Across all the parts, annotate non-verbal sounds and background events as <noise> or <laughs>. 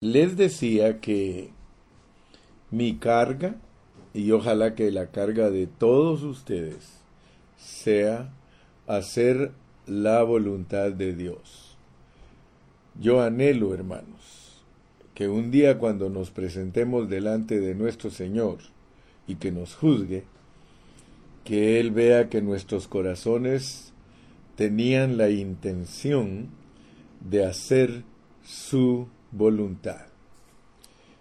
Les decía que mi carga, y ojalá que la carga de todos ustedes, sea hacer la voluntad de Dios. Yo anhelo, hermanos, que un día cuando nos presentemos delante de nuestro Señor y que nos juzgue, que Él vea que nuestros corazones tenían la intención de hacer su.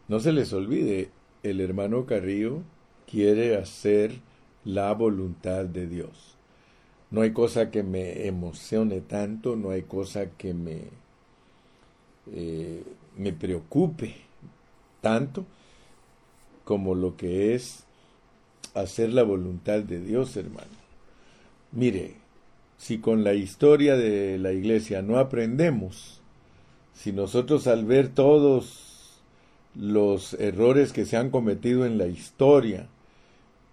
No se les olvide, el hermano Carrillo quiere hacer la voluntad de Dios. No hay cosa que me emocione tanto, no hay cosa que me, eh, me preocupe tanto como lo que es hacer la voluntad de Dios, hermano. Mire, si con la historia de la iglesia no aprendemos, si nosotros al ver todos los errores que se han cometido en la historia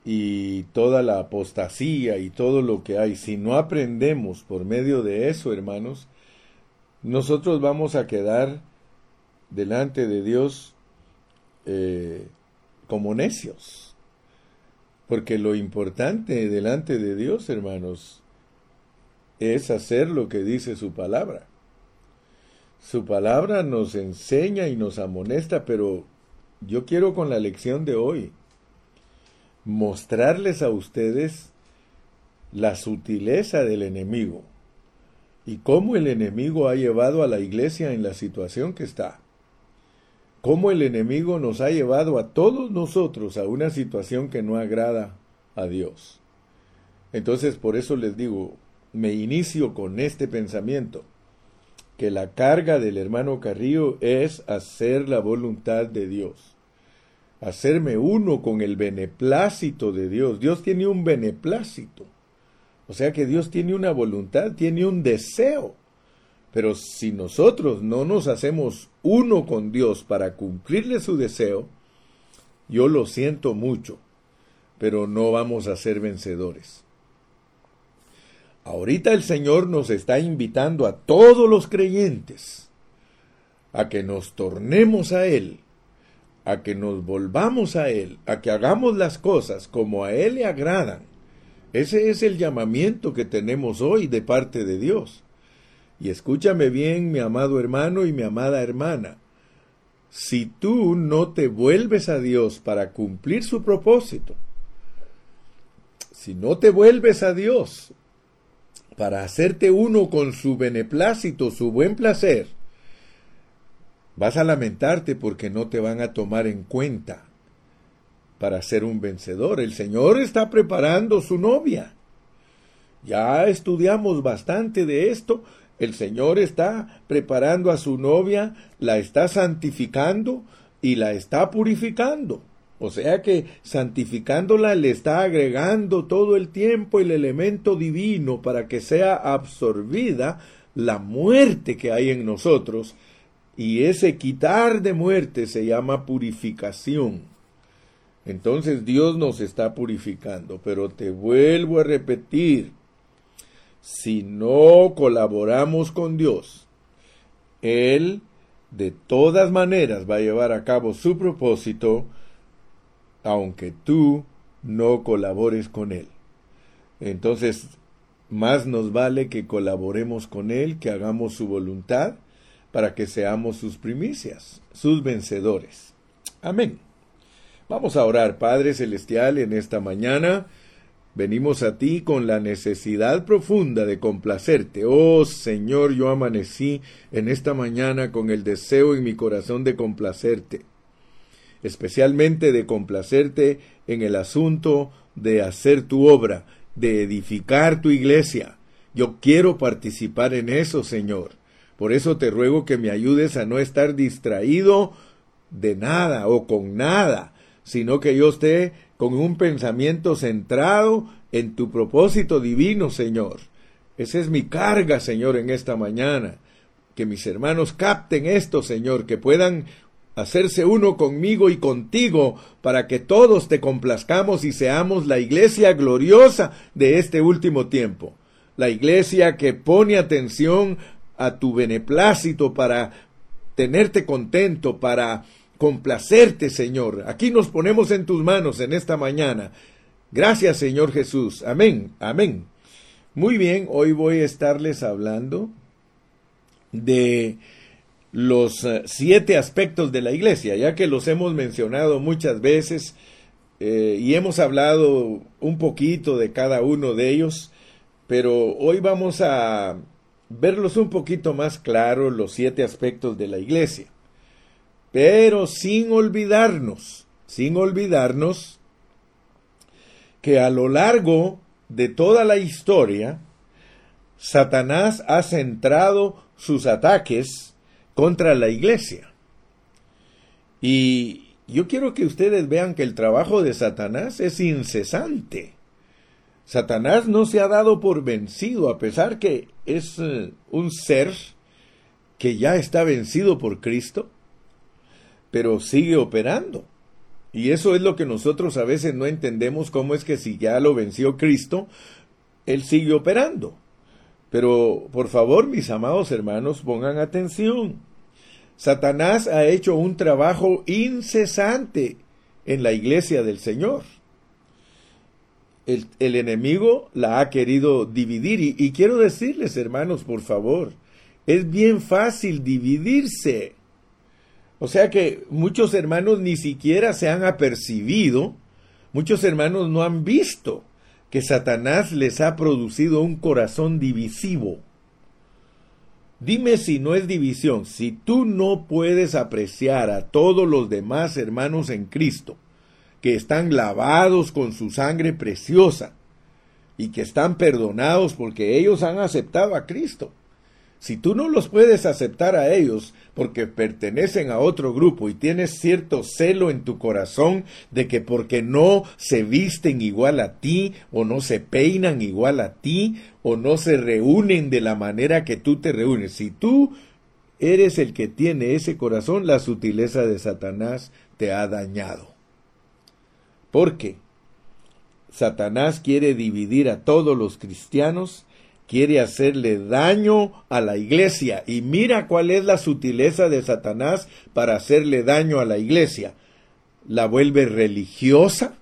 y toda la apostasía y todo lo que hay, si no aprendemos por medio de eso, hermanos, nosotros vamos a quedar delante de Dios eh, como necios. Porque lo importante delante de Dios, hermanos, es hacer lo que dice su palabra. Su palabra nos enseña y nos amonesta, pero yo quiero con la lección de hoy mostrarles a ustedes la sutileza del enemigo y cómo el enemigo ha llevado a la iglesia en la situación que está. Cómo el enemigo nos ha llevado a todos nosotros a una situación que no agrada a Dios. Entonces por eso les digo, me inicio con este pensamiento que la carga del hermano Carrillo es hacer la voluntad de Dios, hacerme uno con el beneplácito de Dios. Dios tiene un beneplácito, o sea que Dios tiene una voluntad, tiene un deseo. Pero si nosotros no nos hacemos uno con Dios para cumplirle su deseo, yo lo siento mucho, pero no vamos a ser vencedores. Ahorita el Señor nos está invitando a todos los creyentes a que nos tornemos a Él, a que nos volvamos a Él, a que hagamos las cosas como a Él le agradan. Ese es el llamamiento que tenemos hoy de parte de Dios. Y escúchame bien, mi amado hermano y mi amada hermana. Si tú no te vuelves a Dios para cumplir su propósito, si no te vuelves a Dios para hacerte uno con su beneplácito, su buen placer, vas a lamentarte porque no te van a tomar en cuenta para ser un vencedor. El Señor está preparando su novia. Ya estudiamos bastante de esto. El Señor está preparando a su novia, la está santificando y la está purificando. O sea que santificándola le está agregando todo el tiempo el elemento divino para que sea absorbida la muerte que hay en nosotros y ese quitar de muerte se llama purificación. Entonces Dios nos está purificando, pero te vuelvo a repetir, si no colaboramos con Dios, Él de todas maneras va a llevar a cabo su propósito, aunque tú no colabores con Él. Entonces, más nos vale que colaboremos con Él, que hagamos su voluntad, para que seamos sus primicias, sus vencedores. Amén. Vamos a orar, Padre Celestial, en esta mañana. Venimos a ti con la necesidad profunda de complacerte. Oh Señor, yo amanecí en esta mañana con el deseo en mi corazón de complacerte especialmente de complacerte en el asunto de hacer tu obra, de edificar tu iglesia. Yo quiero participar en eso, Señor. Por eso te ruego que me ayudes a no estar distraído de nada o con nada, sino que yo esté con un pensamiento centrado en tu propósito divino, Señor. Esa es mi carga, Señor, en esta mañana. Que mis hermanos capten esto, Señor, que puedan hacerse uno conmigo y contigo, para que todos te complazcamos y seamos la iglesia gloriosa de este último tiempo, la iglesia que pone atención a tu beneplácito para tenerte contento, para complacerte, Señor. Aquí nos ponemos en tus manos en esta mañana. Gracias, Señor Jesús. Amén, amén. Muy bien, hoy voy a estarles hablando de los eh, siete aspectos de la iglesia, ya que los hemos mencionado muchas veces eh, y hemos hablado un poquito de cada uno de ellos, pero hoy vamos a verlos un poquito más claros, los siete aspectos de la iglesia. Pero sin olvidarnos, sin olvidarnos que a lo largo de toda la historia, Satanás ha centrado sus ataques contra la iglesia. Y yo quiero que ustedes vean que el trabajo de Satanás es incesante. Satanás no se ha dado por vencido, a pesar que es eh, un ser que ya está vencido por Cristo, pero sigue operando. Y eso es lo que nosotros a veces no entendemos, cómo es que si ya lo venció Cristo, Él sigue operando. Pero por favor, mis amados hermanos, pongan atención. Satanás ha hecho un trabajo incesante en la iglesia del Señor. El, enemigo la ha querido dividir y, quiero decirles, hermanos, por favor, es bien fácil dividirse. O sea que muchos hermanos ni siquiera se han apercibido, muchos hermanos no han visto que Satanás les ha producido un corazón divisivo. Dime si no es división, si tú no puedes apreciar a todos los demás hermanos en Cristo, que están lavados con su sangre preciosa y que están perdonados porque ellos han aceptado a Cristo. Si tú no los puedes aceptar a ellos porque pertenecen a otro grupo y tienes cierto celo en tu corazón de que porque no se visten igual a ti o no se peinan igual a ti o no se reúnen de la manera que tú te reúnes, si tú eres el que tiene ese corazón, la sutileza de Satanás te ha dañado. ¿Por qué? Satanás quiere dividir a todos los cristianos quiere hacerle daño a la iglesia. Y mira cuál es la sutileza de Satanás para hacerle daño a la iglesia. La vuelve religiosa,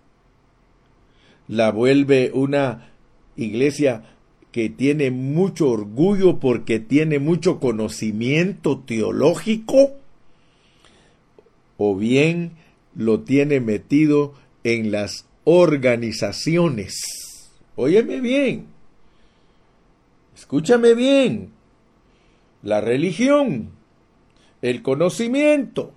la vuelve una iglesia que tiene mucho orgullo porque tiene mucho conocimiento teológico, o bien lo tiene metido en las organizaciones. Óyeme bien, Escúchame bien. La religión, el conocimiento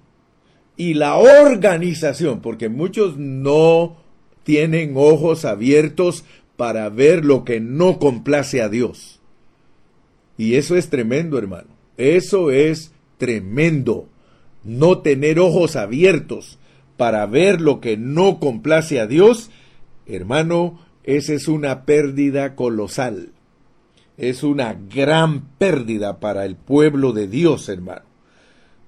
y la organización, porque muchos no tienen ojos abiertos para ver lo que no complace a Dios. Y eso es tremendo, hermano. Eso es tremendo. No tener ojos abiertos para ver lo que no complace a Dios, hermano, esa es una pérdida colosal es una gran pérdida para el pueblo de Dios, hermano.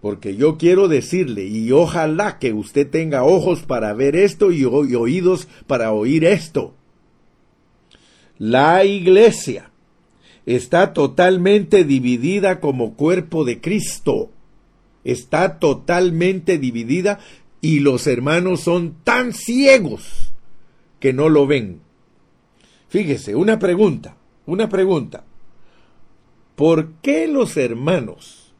Porque yo quiero decirle, y ojalá que usted tenga ojos para ver esto y, oídos para oír esto. La iglesia está totalmente dividida como cuerpo de Cristo. Está totalmente dividida y los hermanos son tan ciegos que no lo ven. Fíjese, una pregunta una pregunta. ¿Por qué los hermanos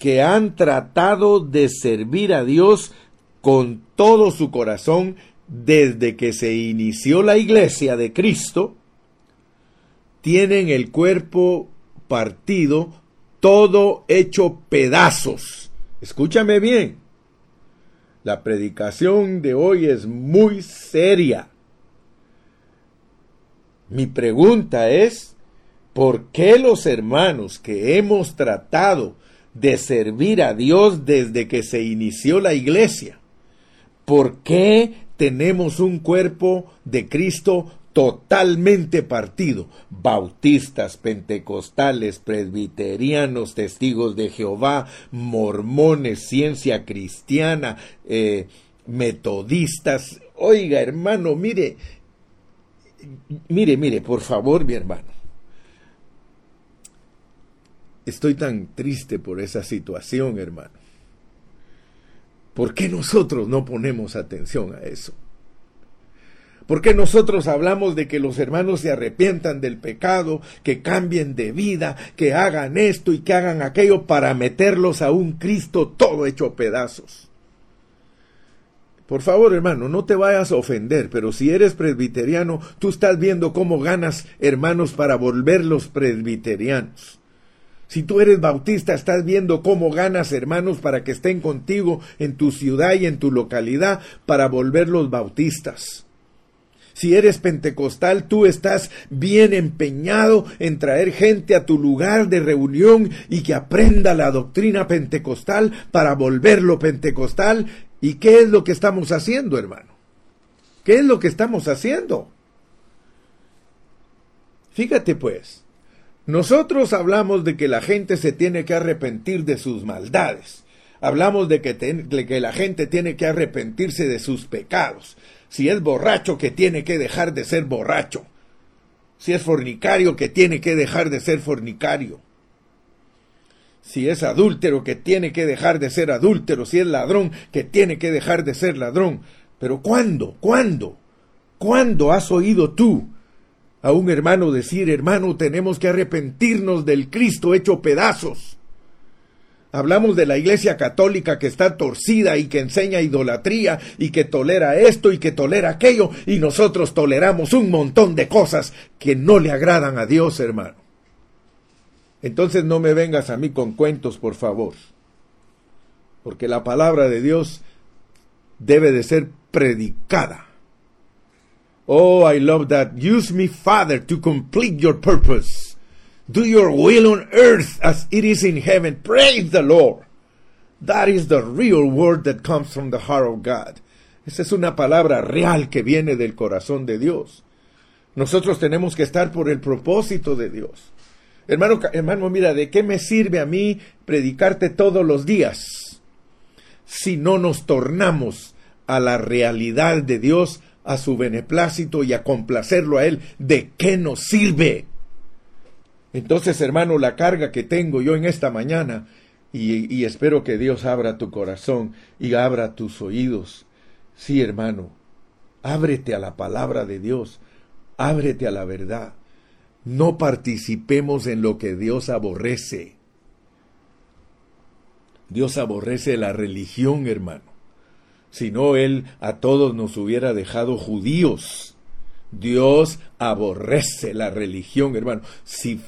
que han tratado de servir a Dios con todo su corazón desde que se inició la iglesia de Cristo, tienen el cuerpo partido, todo hecho pedazos? Escúchame bien. La predicación de hoy es muy seria. Mi pregunta es, ¿por qué los hermanos que hemos tratado de servir a Dios desde que se inició la iglesia, ¿por qué tenemos un cuerpo de Cristo totalmente partido. Bautistas, pentecostales, presbiterianos, testigos de Jehová, mormones, ciencia cristiana, eh, metodistas. Oiga, hermano, mire, mire, mire, por favor, mi hermano. estoy tan triste por esa situación, hermano. ¿Por qué nosotros no ponemos atención a eso? ¿Por qué nosotros hablamos de que los hermanos se arrepientan del pecado, que cambien de vida, que hagan esto y que hagan aquello para meterlos a un Cristo todo hecho pedazos? Por favor, hermano, no te vayas a ofender, pero si eres presbiteriano, tú estás viendo cómo ganas hermanos para volverlos presbiterianos. Si tú eres bautista, estás viendo cómo ganas hermanos para que estén contigo en tu ciudad y en tu localidad para volverlos bautistas. Si eres pentecostal, tú estás bien empeñado en traer gente a tu lugar de reunión y que aprenda la doctrina pentecostal para volverlo pentecostal. ¿Y qué es lo que estamos haciendo, hermano? ¿Qué es lo que estamos haciendo? Fíjate pues, nosotros hablamos de que la gente se tiene que arrepentir de sus maldades. Hablamos de que, la gente tiene que arrepentirse de sus pecados. Si es borracho, que tiene que dejar de ser borracho. Si es fornicario, que tiene que dejar de ser fornicario. Si es adúltero, que tiene que dejar de ser adúltero. Si es ladrón, que tiene que dejar de ser ladrón. Pero ¿cuándo? ¿Cuándo? ¿Cuándo has oído tú a un hermano decir, hermano, tenemos que arrepentirnos del Cristo hecho pedazos? Hablamos de la Iglesia Católica que está torcida y que enseña idolatría y que tolera esto y que tolera aquello y nosotros toleramos un montón de cosas que no le agradan a Dios, hermano. Entonces no me vengas a mí con cuentos, por favor. Porque la palabra de Dios debe de ser predicada. Oh, I love that. Use me, Father, to complete your purpose. Do your will on earth as it is in heaven. Praise the Lord. That is the real word that comes from the heart of God. Esa es una palabra real que viene del corazón de Dios. Nosotros tenemos que estar por el propósito de Dios. Hermano, hermano, mira, ¿de qué me sirve a mí predicarte todos los días si no nos tornamos a la realidad de Dios, a su beneplácito y a complacerlo a Él? ¿De qué nos sirve? Entonces, hermano, la carga que tengo yo en esta mañana, y, espero que Dios abra tu corazón y abra tus oídos. Sí, hermano, ábrete a la palabra de Dios, ábrete a la verdad. No participemos en lo que Dios aborrece. Dios aborrece la religión, hermano. Si no, Él a todos nos hubiera dejado judíos. Dios aborrece la religión, hermano. Si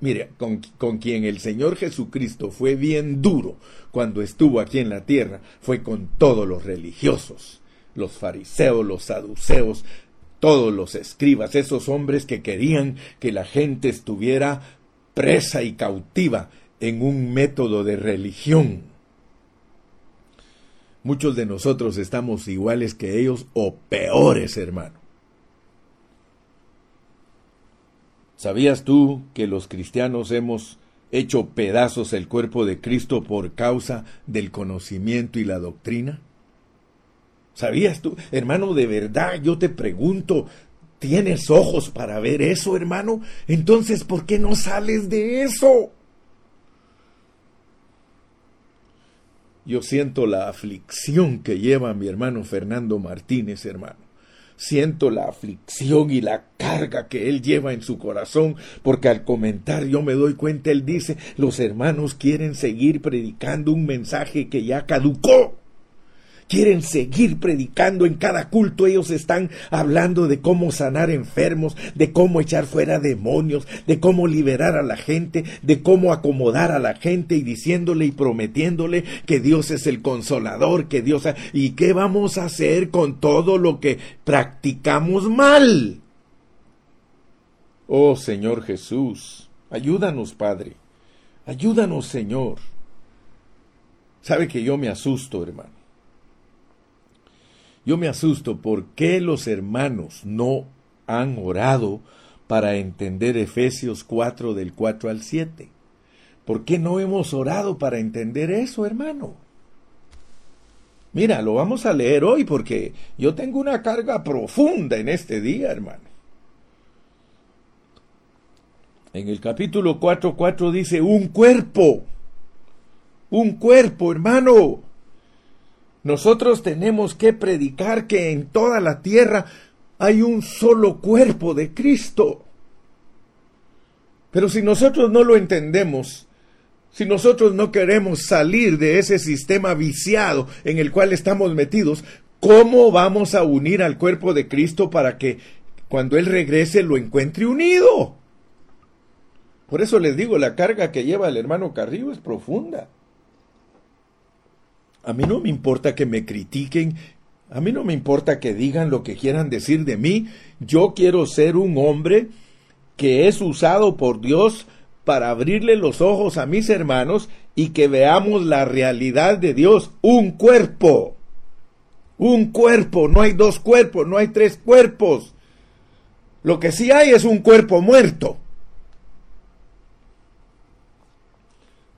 mire, con, con, quien el Señor Jesucristo fue bien duro cuando estuvo aquí en la tierra, fue con todos los religiosos, los fariseos, los saduceos, todos los escribas, esos hombres que querían que la gente estuviera presa y cautiva en un método de religión. Muchos de nosotros estamos iguales que ellos o peores, hermano. ¿Sabías tú que los cristianos hemos hecho pedazos el cuerpo de Cristo por causa del conocimiento y la doctrina? ¿Sabías tú, hermano, de verdad yo te pregunto, ¿tienes ojos para ver eso, hermano? Entonces, ¿por qué no sales de eso? Yo siento la aflicción que lleva mi hermano Fernando Martínez, hermano siento la aflicción y la carga que él lleva en su corazón, porque al comentar yo me doy cuenta, él dice, los hermanos quieren seguir predicando un mensaje que ya caducó quieren seguir predicando en cada culto. Ellos están hablando de cómo sanar enfermos, de cómo echar fuera demonios, de cómo liberar a la gente, de cómo acomodar a la gente y diciéndole y prometiéndole que Dios es el consolador, que Dios... ¿Y qué vamos a hacer con todo lo que practicamos mal? Oh Señor Jesús, ayúdanos Padre, ayúdanos Señor. Sabe que yo me asusto, hermano. Yo me asusto por qué los hermanos no han orado para entender Efesios 4 del 4 al 7. ¿Por qué no hemos orado para entender eso, hermano? Mira, lo vamos a leer hoy porque yo tengo una carga profunda en este día, hermano. En el capítulo 4.4 dice, un cuerpo, un cuerpo, hermano. Nosotros tenemos que predicar que en toda la tierra hay un solo cuerpo de Cristo. Pero si nosotros no lo entendemos, si nosotros no queremos salir de ese sistema viciado en el cual estamos metidos, ¿cómo vamos a unir al cuerpo de Cristo para que cuando Él regrese lo encuentre unido? Por eso les digo, la carga que lleva el hermano Carrillo es profunda. A mí no me importa que me critiquen, a mí no me importa que digan lo que quieran decir de mí, yo quiero ser un hombre que es usado por Dios para abrirle los ojos a mis hermanos y que veamos la realidad de Dios, un cuerpo, un cuerpo, no hay dos cuerpos, no hay tres cuerpos. Lo que sí hay es un cuerpo muerto.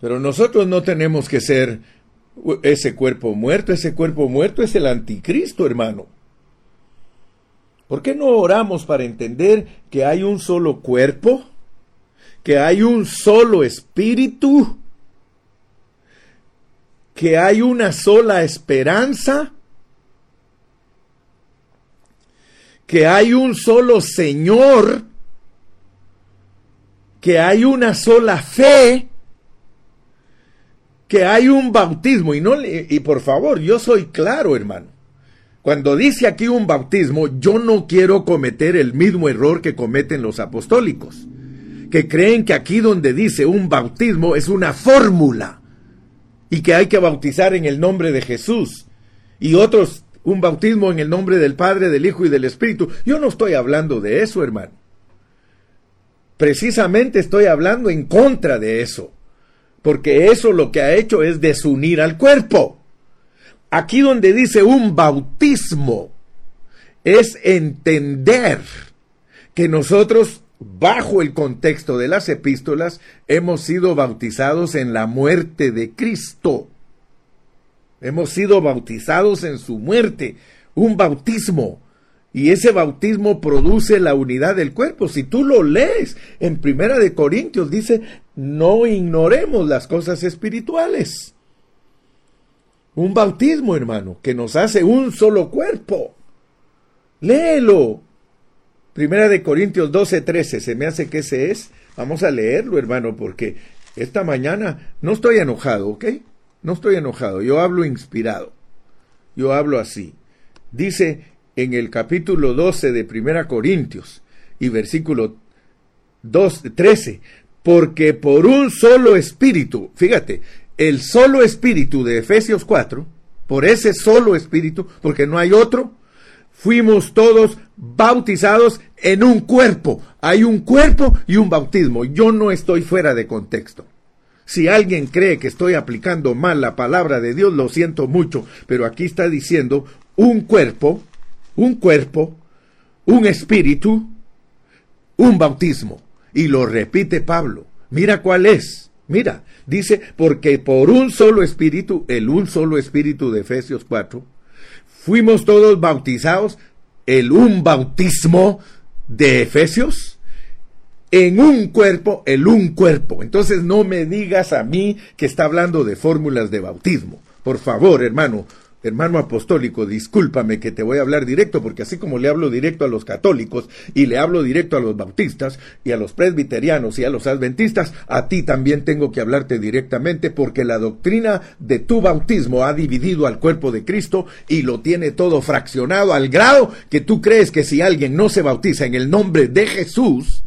Pero nosotros no tenemos que ser ese cuerpo muerto, ese cuerpo muerto es el anticristo, hermano. ¿Por qué no oramos para entender que hay un solo cuerpo? Que hay un solo espíritu? Que hay una sola esperanza? Que hay un solo Señor? Que hay una sola fe? Que hay un bautismo y no y por favor, yo soy claro, hermano. Cuando dice aquí un bautismo, yo no quiero cometer el mismo error que cometen los apostólicos, que creen que aquí donde dice un bautismo es una fórmula y que hay que bautizar en el nombre de Jesús y otros un bautismo en el nombre del Padre, del Hijo y del Espíritu. Yo no estoy hablando de eso, hermano. Precisamente estoy hablando en contra de eso porque eso lo que ha hecho es desunir al cuerpo. Aquí donde dice un bautismo, es entender que nosotros, bajo el contexto de las epístolas, hemos sido bautizados en la muerte de Cristo. Hemos sido bautizados en su muerte. Un bautismo y ese bautismo produce la unidad del cuerpo. Si tú lo lees en Primera de Corintios, dice, no ignoremos las cosas espirituales. Un bautismo, hermano, que nos hace un solo cuerpo. Léelo. Primera de Corintios 12, 13. Se me hace que ese es. Vamos a leerlo, hermano, porque esta mañana no estoy enojado, ¿ok? No estoy enojado. Yo hablo inspirado. Yo hablo así. Dice en el capítulo 12 de Primera Corintios y versículo 13, porque por un solo espíritu, fíjate, el solo espíritu de Efesios 4, por ese solo espíritu, porque no hay otro, fuimos todos bautizados en un cuerpo. Hay un cuerpo y un bautismo. Yo no estoy fuera de contexto. Si alguien cree que estoy aplicando mal la palabra de Dios, lo siento mucho, pero aquí está diciendo un cuerpo, un cuerpo, un espíritu, un bautismo. Y lo repite Pablo. Mira cuál es. Mira, dice, porque por un solo espíritu, el un solo espíritu de Efesios 4, fuimos todos bautizados, el un bautismo de Efesios, en un cuerpo, el un cuerpo. Entonces no me digas a mí que está hablando de fórmulas de bautismo. Por favor, hermano, hermano apostólico, discúlpame que te voy a hablar directo, porque así como le hablo directo a los católicos y le hablo directo a los bautistas y a los presbiterianos y a los adventistas, a ti también tengo que hablarte directamente porque la doctrina de tu bautismo ha dividido al cuerpo de Cristo y lo tiene todo fraccionado al grado que tú crees que si alguien no se bautiza en el nombre de Jesús,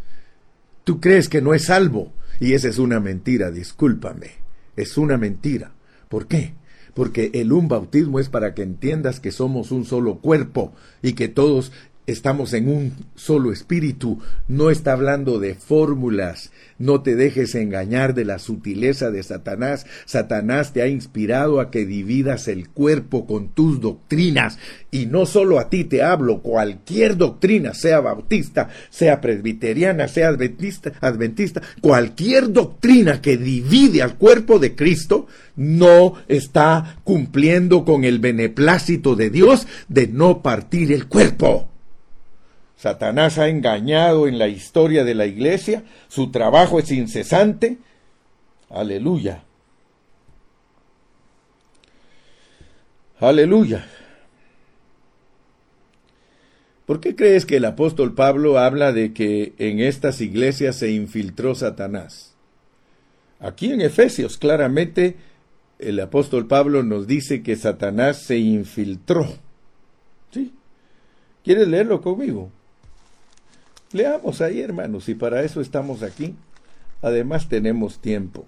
tú crees que no es salvo. Y esa es una mentira, discúlpame. Es una mentira. ¿Por qué? Porque el un bautismo es para que entiendas que somos un solo cuerpo y que todos estamos en un solo espíritu. No está hablando de fórmulas. No te dejes engañar de la sutileza de Satanás. Satanás te ha inspirado a que dividas el cuerpo con tus doctrinas. Y no solo a ti te hablo, cualquier doctrina, sea bautista, sea presbiteriana, sea adventista, cualquier doctrina que divide al cuerpo de Cristo, no está cumpliendo con el beneplácito de Dios de no partir el cuerpo. Satanás ha engañado en la historia de la iglesia, su trabajo es incesante. Aleluya. Aleluya. ¿Por qué crees que el apóstol Pablo habla de que en estas iglesias se infiltró Satanás? Aquí en Efesios claramente el apóstol Pablo nos dice que Satanás se infiltró. ¿Sí? ¿Quieres leerlo conmigo? Leamos ahí, hermanos, y para eso estamos aquí. Además tenemos tiempo.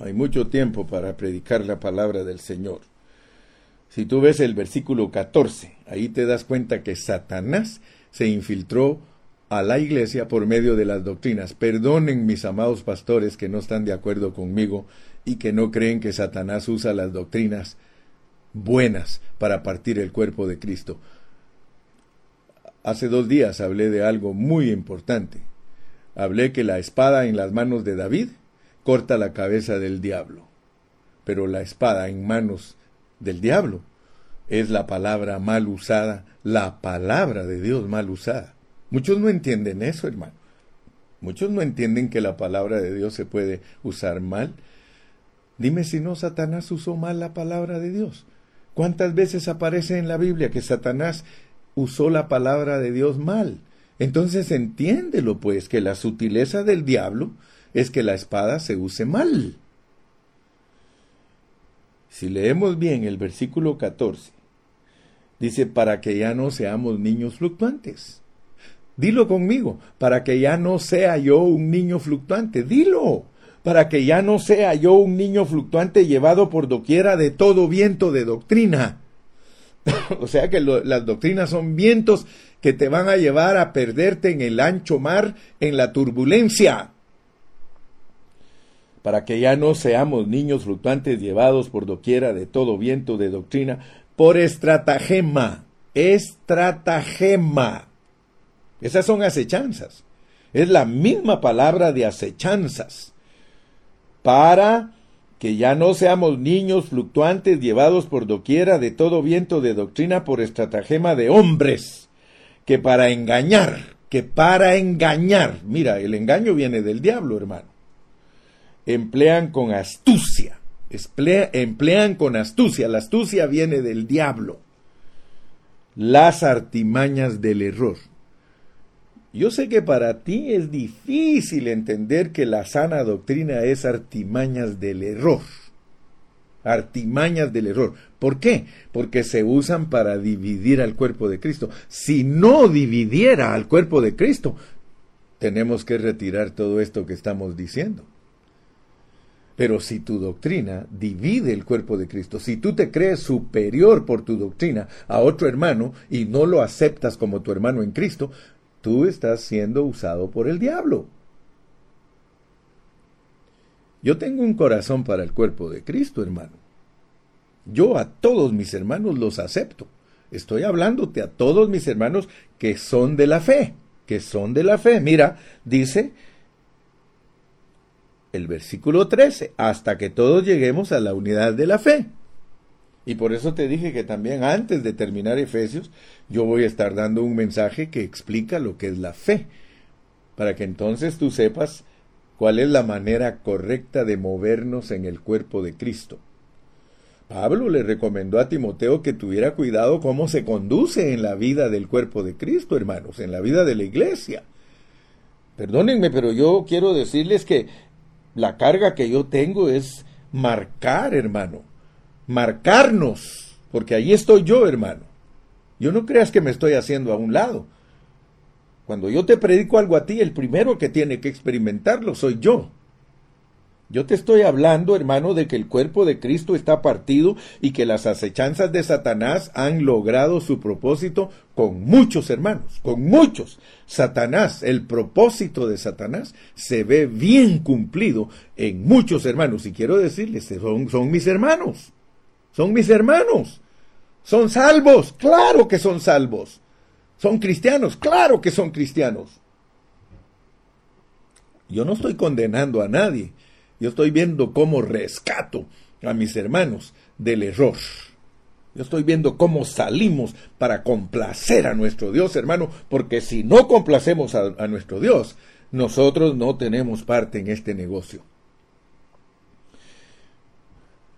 Hay mucho tiempo para predicar la palabra del Señor. Si tú ves el versículo 14, ahí te das cuenta que Satanás se infiltró a la iglesia por medio de las doctrinas. Perdonen mis amados pastores que no están de acuerdo conmigo y que no creen que Satanás usa las doctrinas buenas para partir el cuerpo de Cristo. Hace dos días hablé de algo muy importante. Hablé que la espada en las manos de David corta la cabeza del diablo, pero la espada en manos del diablo. Es la palabra mal usada, la palabra de Dios mal usada. Muchos no entienden eso, hermano. Muchos no entienden que la palabra de Dios se puede usar mal. Dime si no Satanás usó mal la palabra de Dios. ¿Cuántas veces aparece en la Biblia que Satanás usó la palabra de Dios mal? Entonces entiéndelo, pues, que la sutileza del diablo es que la espada se use mal. Si leemos bien el versículo 14, dice, para que ya no seamos niños fluctuantes. Dilo conmigo, para que ya no sea yo un niño fluctuante. Dilo, para que ya no sea yo un niño fluctuante llevado por doquiera de todo viento de doctrina. <laughs> o sea que las doctrinas son vientos que te van a llevar a perderte en el ancho mar, en la turbulencia para que ya no seamos niños fluctuantes llevados por doquiera de todo viento de doctrina, por estratagema, estratagema. Esas son acechanzas. Es la misma palabra de acechanzas. Para que ya no seamos niños fluctuantes llevados por doquiera de todo viento de doctrina por estratagema de hombres, que para engañar, que para engañar, mira, el engaño viene del diablo, hermano emplean con astucia. emplean con astucia. La astucia viene del diablo. Las artimañas del error. Yo sé que para ti es difícil entender que la sana doctrina es artimañas del error. Artimañas del error. ¿Por qué? Porque se usan para dividir al cuerpo de Cristo. Si no dividiera al cuerpo de Cristo, tenemos que retirar todo esto que estamos diciendo. Pero si tu doctrina divide el cuerpo de Cristo, si tú te crees superior por tu doctrina a otro hermano y no lo aceptas como tu hermano en Cristo, tú estás siendo usado por el diablo. Yo tengo un corazón para el cuerpo de Cristo, hermano. Yo a todos mis hermanos los acepto. Estoy hablándote a todos mis hermanos que son de la fe, que son de la fe. Mira, dice el versículo 13, hasta que todos lleguemos a la unidad de la fe. Y por eso te dije que también antes de terminar Efesios, yo voy a estar dando un mensaje que explica lo que es la fe, para que entonces tú sepas cuál es la manera correcta de movernos en el cuerpo de Cristo. Pablo le recomendó a Timoteo que tuviera cuidado cómo se conduce en la vida del cuerpo de Cristo, hermanos, en la vida de la iglesia. Perdónenme, pero yo quiero decirles que la carga que yo tengo es marcar, hermano. Marcarnos. Porque ahí estoy yo, hermano. Yo no creas que me estoy haciendo a un lado. Cuando yo te predico algo a ti, el primero que tiene que experimentarlo soy yo. Yo te estoy hablando, hermano, de que el cuerpo de Cristo está partido y que las acechanzas de Satanás han logrado su propósito con muchos hermanos, con muchos. Satanás, el propósito de Satanás se ve bien cumplido en muchos hermanos. Y quiero decirles, son, son mis hermanos, son mis hermanos, son salvos, claro que son salvos. Son cristianos, claro que son cristianos. Yo no estoy condenando a nadie. Yo estoy viendo cómo rescato a mis hermanos del error. Yo estoy viendo cómo salimos para complacer a nuestro Dios, hermano, porque si no complacemos a, a nuestro Dios, nosotros no tenemos parte en este negocio.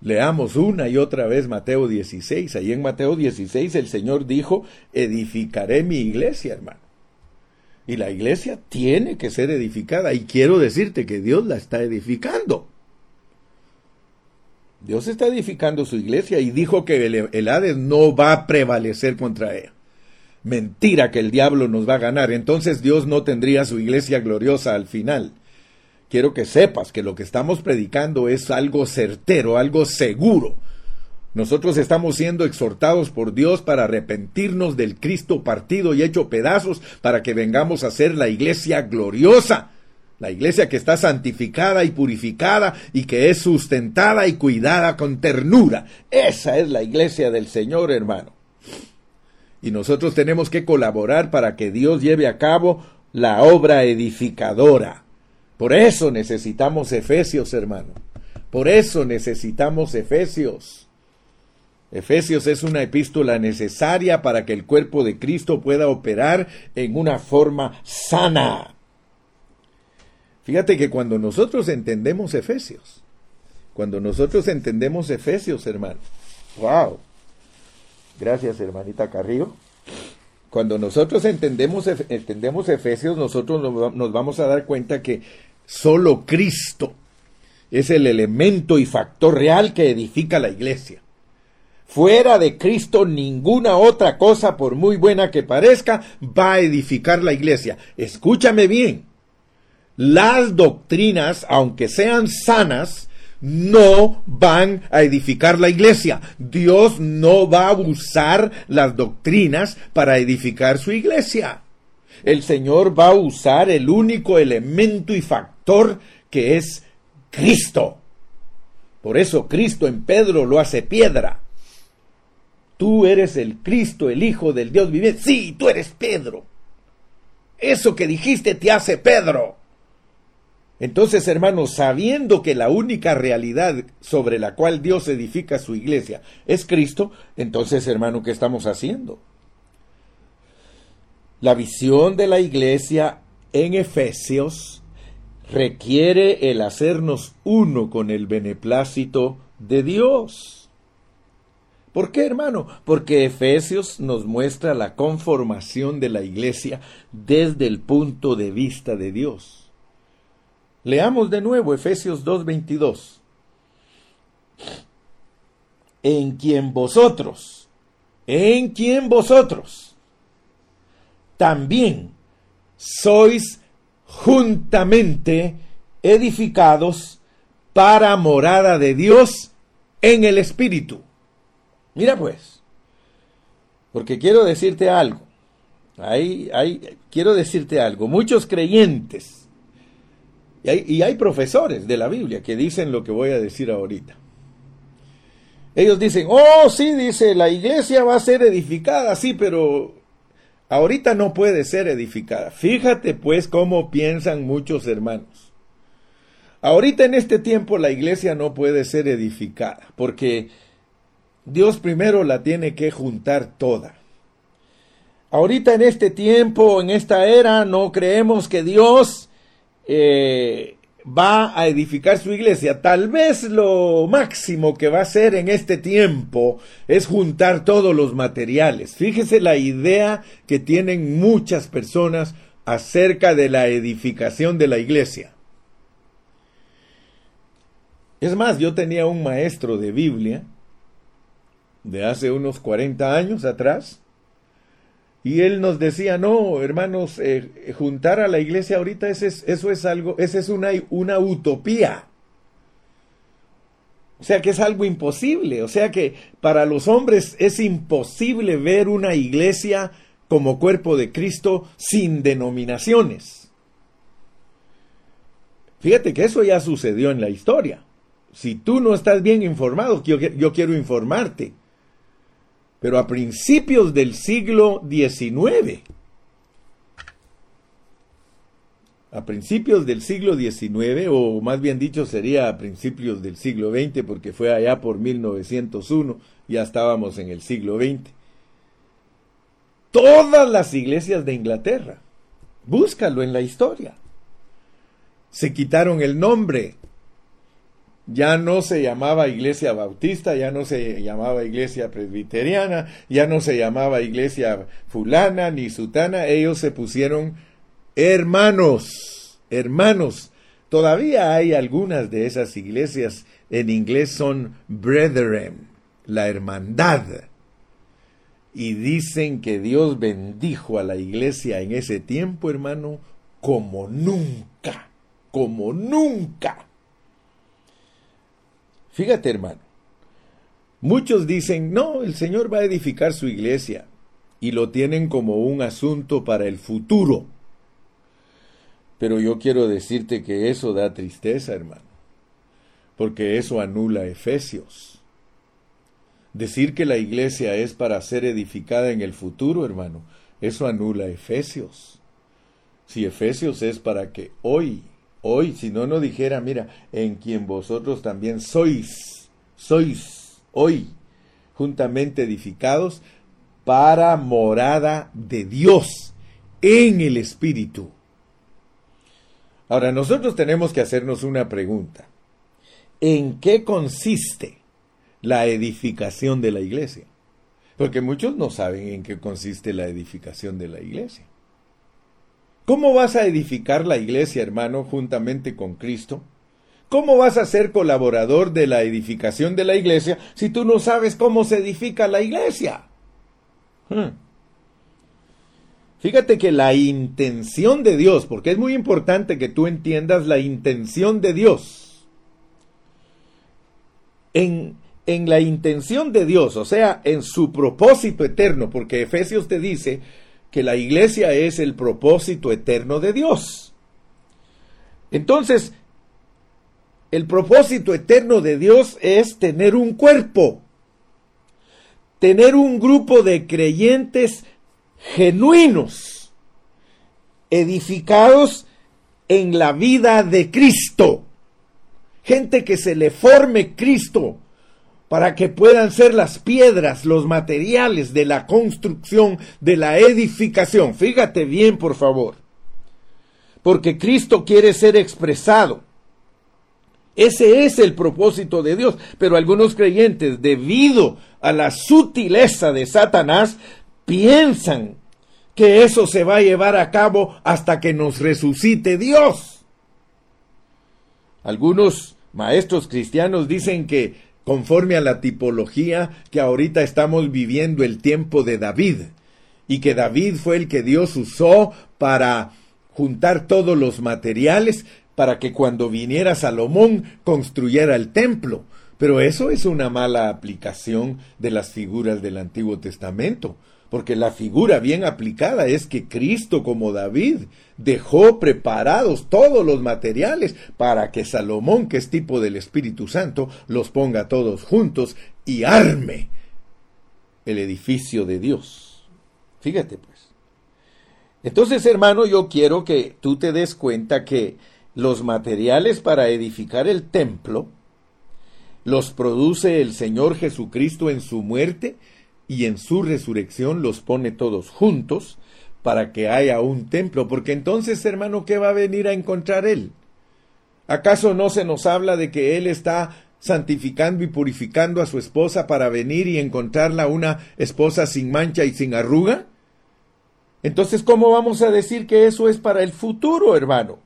Leamos una y otra vez Mateo 16. Ahí en Mateo 16 el Señor dijo, edificaré mi iglesia, hermano. Y la iglesia tiene que ser edificada. Y quiero decirte que Dios la está edificando. Dios está edificando su iglesia y dijo que el, el Hades no va a prevalecer contra ella. Mentira que el diablo nos va a ganar. Entonces Dios no tendría su iglesia gloriosa al final quiero que sepas que lo que estamos predicando es algo certero, algo seguro. Nosotros estamos siendo exhortados por Dios para arrepentirnos del Cristo partido y hecho pedazos para que vengamos a ser la iglesia gloriosa, la iglesia que está santificada y purificada y que es sustentada y cuidada con ternura. Esa es la iglesia del Señor, hermano. Y nosotros tenemos que colaborar para que Dios lleve a cabo la obra edificadora. Por eso necesitamos Efesios, hermano. Por eso necesitamos Efesios. Efesios es una epístola necesaria para que el cuerpo de Cristo pueda operar en una forma sana. Fíjate que cuando nosotros entendemos Efesios, cuando nosotros entendemos Efesios, hermano, wow. Gracias, hermanita Carrillo. Cuando nosotros entendemos, Efesios, nosotros nos vamos a dar cuenta que solo Cristo es el elemento y factor real que edifica la iglesia. Fuera de Cristo ninguna otra cosa, por muy buena que parezca, va a edificar la iglesia. Escúchame bien. Las doctrinas, aunque sean sanas, no van a edificar la iglesia. Dios no va a usar las doctrinas para edificar su iglesia. El Señor va a usar el único elemento y factor que es Cristo. Por eso Cristo en Pedro lo hace piedra. Tú eres el Cristo, el Hijo del Dios viviente. Sí, tú eres Pedro. Eso que dijiste te hace Pedro. Entonces, hermanos, sabiendo que la única realidad sobre la cual Dios edifica su iglesia es Cristo, entonces, hermano, ¿qué estamos haciendo? La visión de la iglesia en Efesios requiere el hacernos uno con el beneplácito de Dios. ¿Por qué, hermano? Porque Efesios nos muestra la conformación de la iglesia desde el punto de vista de Dios. Leamos de nuevo Efesios 2.22. En quien vosotros, en quien vosotros también sois juntamente edificados para morada de Dios en el Espíritu. Mira pues, porque quiero decirte algo. Ahí, ahí, quiero decirte algo. Muchos creyentes y hay, profesores de la Biblia que dicen lo que voy a decir ahorita. Ellos dicen, oh, sí, dice, la iglesia va a ser edificada, sí, pero ahorita no puede ser edificada. Fíjate pues cómo piensan muchos hermanos. Ahorita en este tiempo la iglesia no puede ser edificada, porque Dios primero la tiene que juntar toda. Ahorita en este tiempo, en esta era, no creemos que Dios eh, va a edificar su iglesia. Tal vez lo máximo que va a hacer en este tiempo es juntar todos los materiales. Fíjese la idea que tienen muchas personas acerca de la edificación de la iglesia. Es más, yo tenía un maestro de Biblia de hace unos 40 años atrás y él nos decía, no, hermanos, eh, juntar a la iglesia ahorita, ese es, eso es algo, esa es una, una utopía. O sea que es algo imposible. O sea que para los hombres es imposible ver una iglesia como cuerpo de Cristo sin denominaciones. Fíjate que eso ya sucedió en la historia. Si tú no estás bien informado, yo, yo quiero informarte pero a principios del siglo XIX. a principios del siglo XIX, o más bien dicho sería a principios del siglo XX, porque fue allá por 1901, ya estábamos en el siglo XX. Todas las iglesias de Inglaterra, búscalo en la historia, se quitaron el nombre. Ya no se llamaba iglesia bautista, ya no se llamaba iglesia presbiteriana, ya no se llamaba iglesia fulana ni sutana, ellos se pusieron hermanos, hermanos. Todavía hay algunas de esas iglesias, en inglés son brethren, la hermandad. Y dicen que Dios bendijo a la iglesia en ese tiempo, hermano, como nunca, como nunca. Fíjate, hermano, muchos dicen, no, el Señor va a edificar su iglesia y lo tienen como un asunto para el futuro. Pero yo quiero decirte que eso da tristeza, hermano, porque eso anula Efesios. Decir que la iglesia es para ser edificada en el futuro, hermano, eso anula Efesios. Si Efesios es para que hoy, hoy, si no, no dijera, mira, en quien vosotros también sois, sois hoy, juntamente edificados para morada de Dios en el Espíritu. Ahora, nosotros tenemos que hacernos una pregunta. ¿En qué consiste la edificación de la iglesia? Porque muchos no saben en qué consiste la edificación de la iglesia. ¿Cómo vas a edificar la iglesia, hermano, juntamente con Cristo? ¿Cómo vas a ser colaborador de la edificación de la iglesia si tú no sabes cómo se edifica la iglesia? Hmm. Fíjate que la intención de Dios, porque es muy importante que tú entiendas la intención de Dios. En, en la intención de Dios, o sea, en su propósito eterno, porque Efesios te dice que la iglesia es el propósito eterno de Dios. Entonces, el propósito eterno de Dios es tener un cuerpo, tener un grupo de creyentes genuinos, edificados en la vida de Cristo. Gente que se le forme Cristo para que puedan ser las piedras, los materiales de la construcción, de la edificación. Fíjate bien, por favor. Porque Cristo quiere ser expresado. Ese es el propósito de Dios. Pero algunos creyentes, debido a la sutileza de Satanás, piensan que eso se va a llevar a cabo hasta que nos resucite Dios. Algunos maestros cristianos dicen que, conforme a la tipología, que ahorita estamos viviendo el tiempo de David, y que David fue el que Dios usó para juntar todos los materiales para que cuando viniera Salomón construyera el templo. Pero eso es una mala aplicación de las figuras del Antiguo Testamento porque la figura bien aplicada es que Cristo como David dejó preparados todos los materiales para que Salomón, que es tipo del Espíritu Santo, los ponga todos juntos y arme el edificio de Dios. Fíjate pues. Entonces, hermano, yo quiero que tú te des cuenta que los materiales para edificar el templo los produce el Señor Jesucristo en su muerte y en su resurrección los pone todos juntos para que haya un templo, porque entonces, hermano, ¿qué va a venir a encontrar Él? ¿Acaso no se nos habla de que Él está santificando y purificando a su esposa para venir y encontrarla una esposa sin mancha y sin arruga? Entonces, ¿cómo vamos a decir que eso es para el futuro, hermano?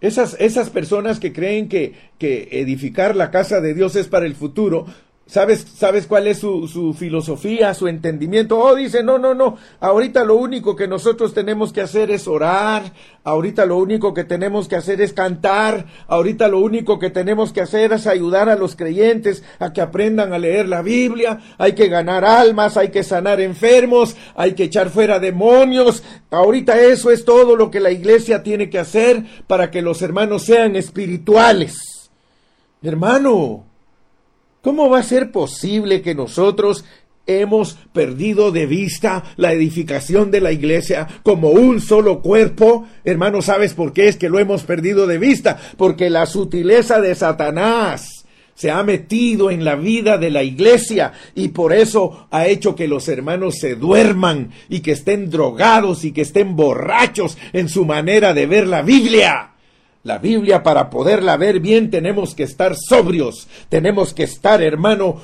Esas, esas personas que creen que, que edificar la casa de Dios es para el futuro, ¿Sabes, ¿Sabes cuál es su, su, filosofía, su entendimiento? Oh, dice, no, no, no, ahorita lo único que nosotros tenemos que hacer es orar, ahorita lo único que tenemos que hacer es cantar, ahorita lo único que tenemos que hacer es ayudar a los creyentes a que aprendan a leer la Biblia, hay que ganar almas, hay que sanar enfermos, hay que echar fuera demonios, ahorita eso es todo lo que la iglesia tiene que hacer para que los hermanos sean espirituales. Hermano, ¿Cómo va a ser posible que nosotros hemos perdido de vista la edificación de la iglesia como un solo cuerpo. Hermano, ¿sabes por qué es que lo hemos perdido de vista? Porque la sutileza de Satanás se ha metido en la vida de la iglesia y por eso ha hecho que los hermanos se duerman y que estén drogados y que estén borrachos en su manera de ver la Biblia. La Biblia para poderla ver bien tenemos que estar sobrios, tenemos que estar, hermano,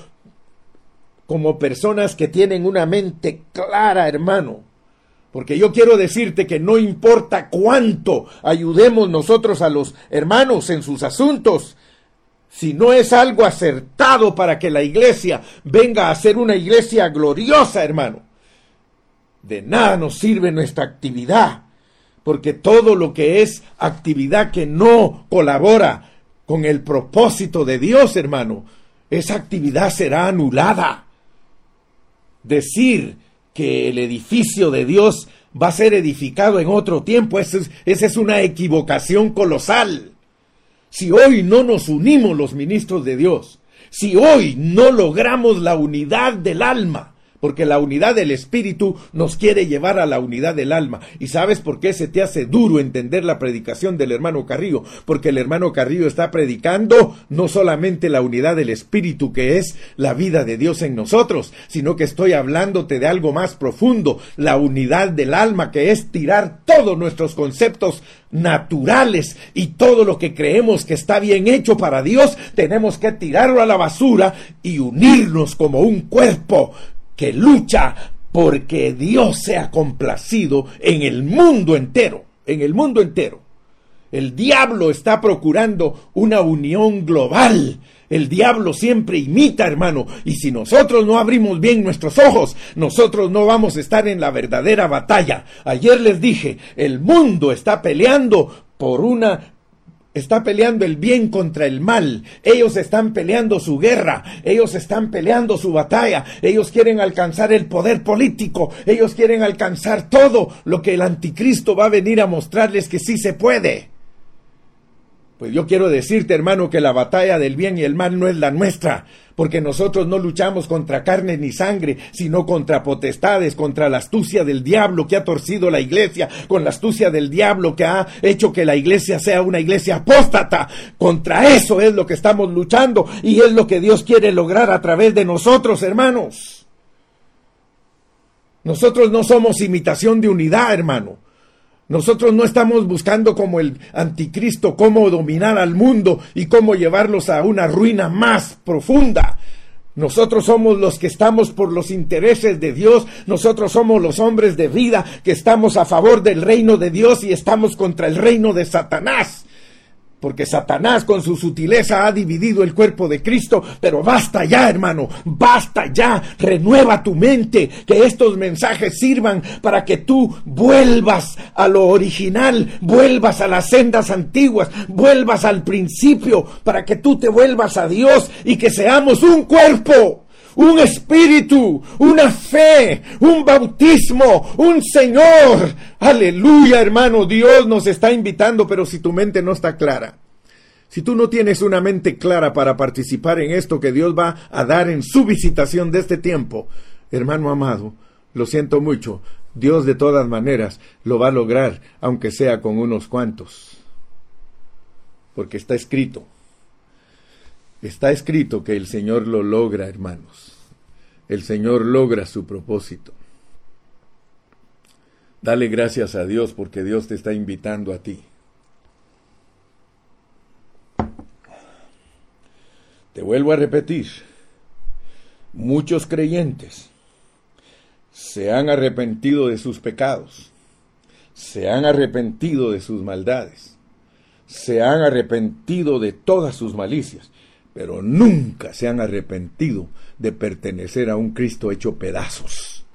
como personas que tienen una mente clara, hermano. Porque yo quiero decirte que no importa cuánto ayudemos nosotros a los hermanos en sus asuntos, si no es algo acertado para que la iglesia venga a ser una iglesia gloriosa, hermano, de nada nos sirve nuestra actividad, porque todo lo que es actividad que no colabora con el propósito de Dios, hermano, esa actividad será anulada. Decir que el edificio de Dios va a ser edificado en otro tiempo, esa es, es una equivocación colosal. Si hoy no nos unimos los ministros de Dios, si hoy no logramos la unidad del alma, porque la unidad del espíritu nos quiere llevar a la unidad del alma. ¿Y sabes por qué se te hace duro entender la predicación del hermano Carrillo? Porque el hermano Carrillo está predicando no solamente la unidad del espíritu, que es la vida de Dios en nosotros, sino que estoy hablándote de algo más profundo, la unidad del alma, que es tirar todos nuestros conceptos naturales y todo lo que creemos que está bien hecho para Dios, tenemos que tirarlo a la basura y unirnos como un cuerpo que lucha porque Dios sea complacido en el mundo entero, en el mundo entero. El diablo está procurando una unión global. El diablo siempre imita, hermano, y si nosotros no abrimos bien nuestros ojos, nosotros no vamos a estar en la verdadera batalla. Ayer les dije, el mundo está peleando por una está peleando el bien contra el mal. Ellos están peleando su guerra. Ellos están peleando su batalla. Ellos quieren alcanzar el poder político. Ellos quieren alcanzar todo lo que el anticristo va a venir a mostrarles que sí se puede. Pues yo quiero decirte, hermano, que la batalla del bien y el mal no es la nuestra, porque nosotros no luchamos contra carne ni sangre, sino contra potestades, contra la astucia del diablo que ha torcido la iglesia, con la astucia del diablo que ha hecho que la iglesia sea una iglesia apóstata. Contra eso es lo que estamos luchando y es lo que Dios quiere lograr a través de nosotros, hermanos. Nosotros no somos imitación de unidad, hermano. Nosotros no estamos buscando como el anticristo cómo dominar al mundo y cómo llevarlos a una ruina más profunda. Nosotros somos los que estamos por los intereses de Dios, nosotros somos los hombres de vida que estamos a favor del reino de Dios y estamos contra el reino de Satanás. Porque Satanás con su sutileza ha dividido el cuerpo de Cristo, pero basta ya, hermano, basta ya, renueva tu mente, que estos mensajes sirvan para que tú vuelvas a lo original, vuelvas a las sendas antiguas, vuelvas al principio, para que tú te vuelvas a Dios y que seamos un cuerpo un espíritu, una fe, un bautismo, un Señor. Aleluya, hermano, Dios nos está invitando, pero si tu mente no está clara, si tú no tienes una mente clara para participar en esto que Dios va a dar en su visitación de este tiempo, hermano amado, lo siento mucho, Dios de todas maneras lo va a lograr, aunque sea con unos cuantos. Porque está escrito, Está escrito que el Señor lo logra, hermanos. El Señor logra su propósito. Dale gracias a Dios porque Dios te está invitando a ti. Te vuelvo a repetir, muchos creyentes se han arrepentido de sus pecados, se han arrepentido de sus maldades, se han arrepentido de todas sus malicias pero nunca se han arrepentido de pertenecer a un Cristo hecho pedazos.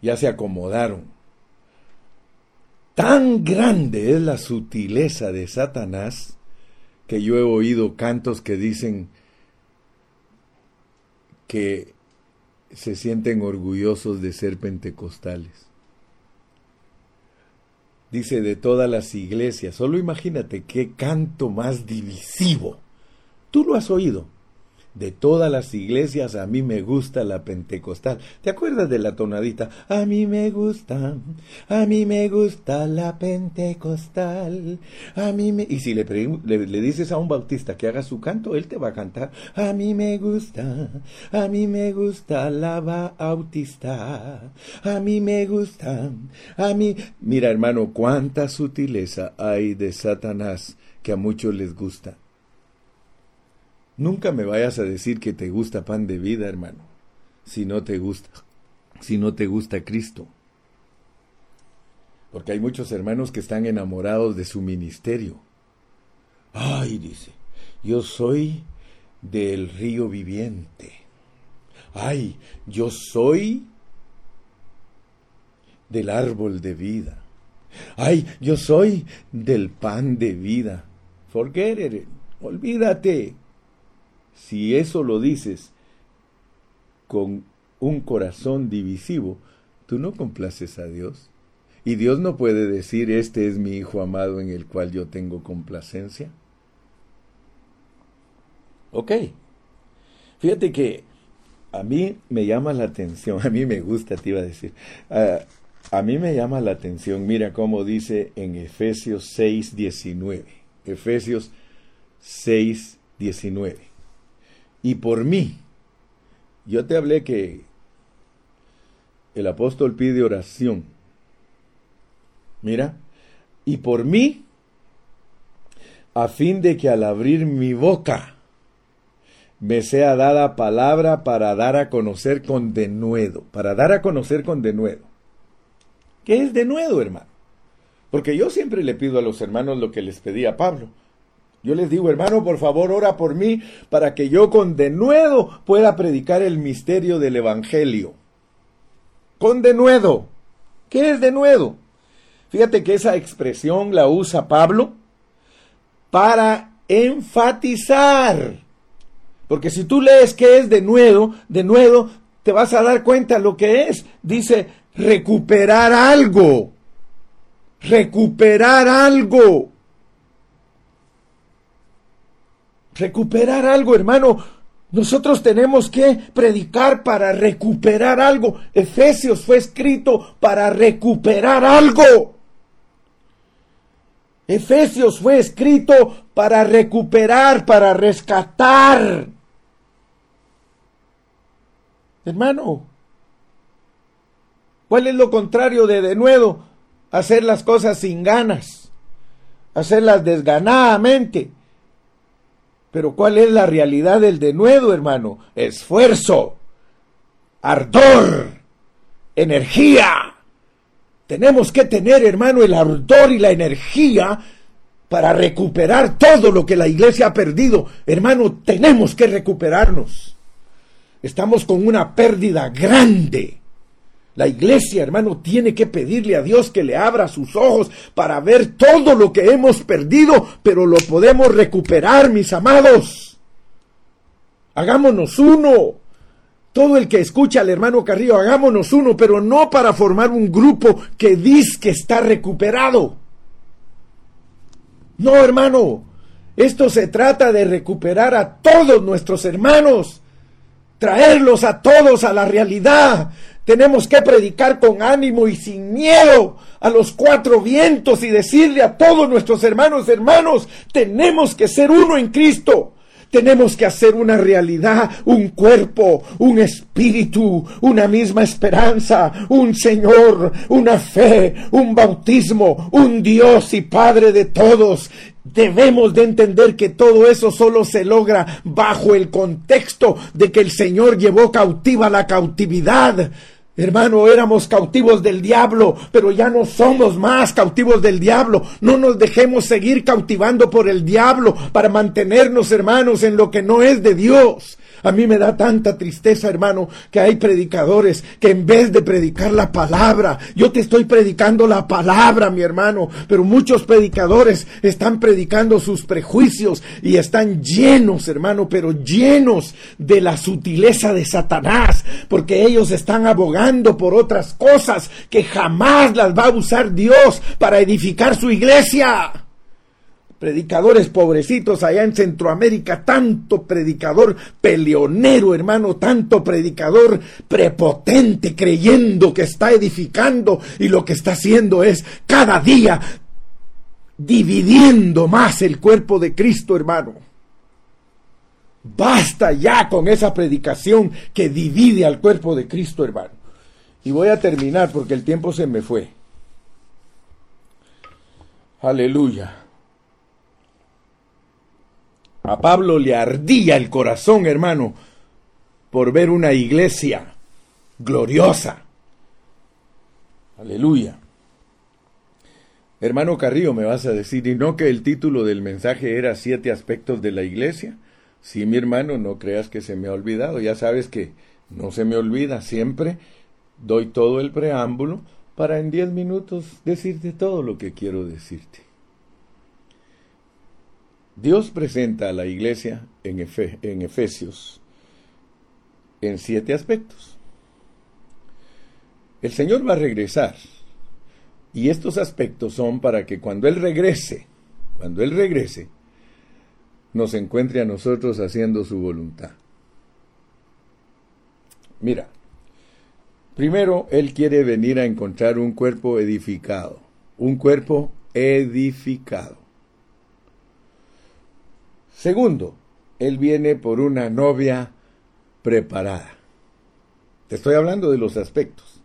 Ya se acomodaron. Tan grande es la sutileza de Satanás que yo he oído cantos que dicen que se sienten orgullosos de ser pentecostales dice, de todas las iglesias. Solo imagínate qué canto más divisivo. Tú lo has oído. De todas las iglesias, a mí me gusta la pentecostal. ¿Te acuerdas de la tonadita? A mí me gusta, a mí me gusta la pentecostal. A mí me... Y si le, le, dices a un bautista que haga su canto, él te va a cantar. A mí me gusta, a mí me gusta la bautista. A mí me gusta, a mí... Mira hermano, cuánta sutileza hay de Satanás que a muchos les gusta. Nunca me vayas a decir que te gusta pan de vida, hermano, si no te gusta, si no te gusta Cristo. Porque hay muchos hermanos que están enamorados de su ministerio. Ay, dice, yo soy del río viviente. Ay, yo soy del árbol de vida. Ay, yo soy del pan de vida. Forget it. Olvídate. Si eso lo dices con un corazón divisivo, tú no complaces a Dios. Y Dios no puede decir, este es mi Hijo amado en el cual yo tengo complacencia. Ok. Fíjate que a mí me llama la atención, <laughs> a mí me gusta, te iba a decir. A mí me llama la atención, mira cómo dice en Efesios 6, 19. Efesios 6, 19 y por mí. Yo te hablé que el apóstol pide oración. Mira, y por mí, a fin de que al abrir mi boca me sea dada palabra para dar a conocer con denuedo, para dar a conocer con denuedo. ¿Qué es denuedo, hermano? Porque yo siempre le pido a los hermanos lo que les pedí a Pablo. Yo les digo, hermano, por favor, ora por mí para que yo con denuedo pueda predicar el misterio del Evangelio. Con denuedo. ¿Qué es denuedo? Fíjate que esa expresión la usa Pablo para enfatizar. Porque si tú lees qué es denuedo, denuedo, te vas a dar cuenta lo que es. Dice recuperar algo. Recuperar algo recuperar algo, hermano. Nosotros tenemos que predicar para recuperar algo. Efesios fue escrito para recuperar algo. Efesios fue escrito para recuperar, para rescatar. Hermano, ¿cuál es lo contrario de de nuevo? Hacer las cosas sin ganas, hacerlas desganadamente. Pero ¿cuál es la realidad del denuedo, hermano? Esfuerzo, ardor, energía. Tenemos que tener, hermano, el ardor y la energía para recuperar todo lo que la iglesia ha perdido. Hermano, tenemos que recuperarnos. Estamos con una pérdida grande. La iglesia, hermano, tiene que pedirle a Dios que le abra sus ojos para ver todo lo que hemos perdido, pero lo podemos recuperar, mis amados. Hagámonos uno. Todo el que escucha al hermano Carrillo, hagámonos uno, pero no para formar un grupo que dice que está recuperado. No, hermano, esto se trata de recuperar a todos nuestros hermanos, traerlos a todos a la realidad, tenemos que predicar con ánimo y sin miedo a los cuatro vientos y decirle a todos nuestros hermanos, hermanos, tenemos que ser uno en Cristo. Tenemos que hacer una realidad, un cuerpo, un espíritu, una misma esperanza, un Señor, una fe, un bautismo, un Dios y Padre de todos. Debemos de entender que todo eso solo se logra bajo el contexto de que el Señor llevó cautiva la cautividad Hermano, éramos cautivos del diablo, pero ya no somos más cautivos del diablo. No nos dejemos seguir cautivando por el diablo para mantenernos, hermanos, en lo que no es de Dios. A mí me da tanta tristeza, hermano, que hay predicadores que en vez de predicar la palabra, yo te estoy predicando la palabra, mi hermano, pero muchos predicadores están predicando sus prejuicios y están llenos, hermano, pero llenos de la sutileza de Satanás, porque ellos están abogando por otras cosas que jamás las va a usar Dios para edificar su iglesia. Predicadores pobrecitos allá en Centroamérica, tanto predicador peleonero, hermano, tanto predicador prepotente, creyendo que está edificando y lo que está haciendo es cada día dividiendo más el cuerpo de Cristo, hermano. Basta ya con esa predicación que divide al cuerpo de Cristo, hermano. Y voy a terminar porque el tiempo se me fue. Aleluya. A Pablo le ardía el corazón, hermano, por ver una iglesia gloriosa. Aleluya. Hermano Carrillo, me vas a decir, ¿y no que el título del mensaje era siete aspectos de la iglesia? Sí, mi hermano, no creas que se me ha olvidado. Ya sabes que no se me olvida. Siempre doy todo el preámbulo para en diez minutos decirte todo lo que quiero decirte. Dios presenta a la iglesia en, Efesios en siete aspectos. El Señor va a regresar y estos aspectos son para que cuando Él regrese, cuando Él regrese, nos encuentre a nosotros haciendo su voluntad. Mira, primero Él quiere venir a encontrar un cuerpo edificado, un cuerpo edificado. Segundo, Él viene por una novia preparada. Te estoy hablando de los aspectos.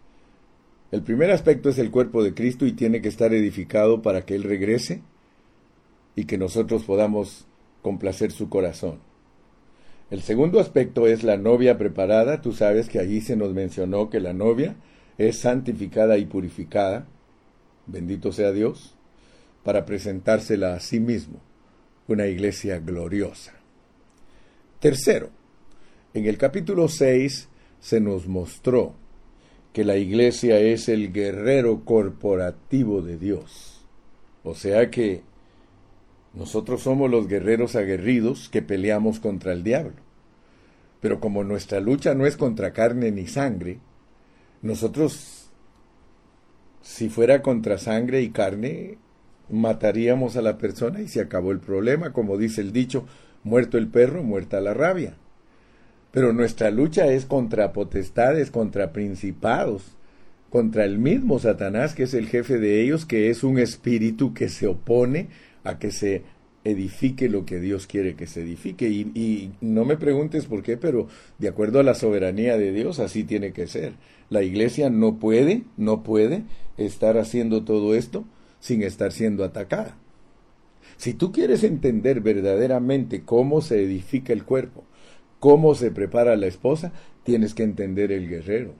El primer aspecto es el cuerpo de Cristo y tiene que estar edificado para que Él regrese y que nosotros podamos complacer su corazón. El segundo aspecto es la novia preparada. Tú sabes que allí se nos mencionó que la novia es santificada y purificada, bendito sea Dios, para presentársela a sí mismo una iglesia gloriosa. Tercero, en el capítulo 6 se nos mostró que la iglesia es el guerrero corporativo de Dios. O sea que nosotros somos los guerreros aguerridos que peleamos contra el diablo. Pero como nuestra lucha no es contra carne ni sangre, nosotros, si fuera contra sangre y carne, mataríamos a la persona y se acabó el problema, como dice el dicho, muerto el perro, muerta la rabia. Pero nuestra lucha es contra potestades, contra principados, contra el mismo Satanás, que es el jefe de ellos, que es un espíritu que se opone a que se edifique lo que Dios quiere que se edifique. Y, no me preguntes por qué, pero de acuerdo a la soberanía de Dios, así tiene que ser. La iglesia no puede, no puede estar haciendo todo esto sin estar siendo atacada. Si tú quieres entender verdaderamente cómo se edifica el cuerpo, cómo se prepara la esposa, tienes que entender el guerrero.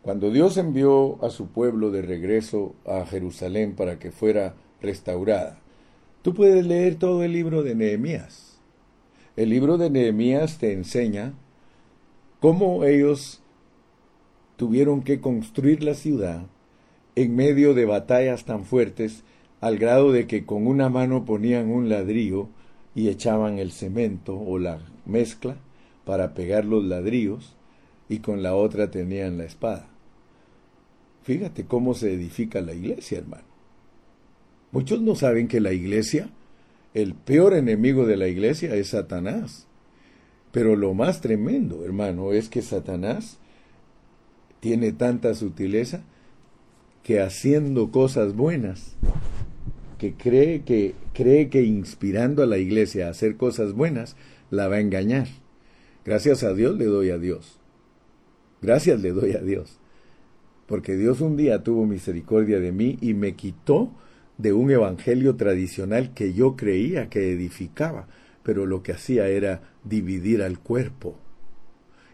Cuando Dios envió a su pueblo de regreso a Jerusalén para que fuera restaurada, tú puedes leer todo el libro de Nehemías. El libro de Nehemías te enseña cómo ellos tuvieron que construir la ciudad en medio de batallas tan fuertes, al grado de que con una mano ponían un ladrillo y echaban el cemento o la mezcla para pegar los ladrillos y con la otra tenían la espada. Fíjate cómo se edifica la iglesia, hermano. Muchos no saben que la iglesia, el peor enemigo de la iglesia es Satanás. Pero lo más tremendo, hermano, es que Satanás tiene tanta sutileza que haciendo cosas buenas, que cree que cree que inspirando a la iglesia a hacer cosas buenas la va a engañar. Gracias a Dios le doy a Dios. Gracias le doy a Dios. Porque Dios un día tuvo misericordia de mí y me quitó de un evangelio tradicional que yo creía que edificaba, pero lo que hacía era dividir al cuerpo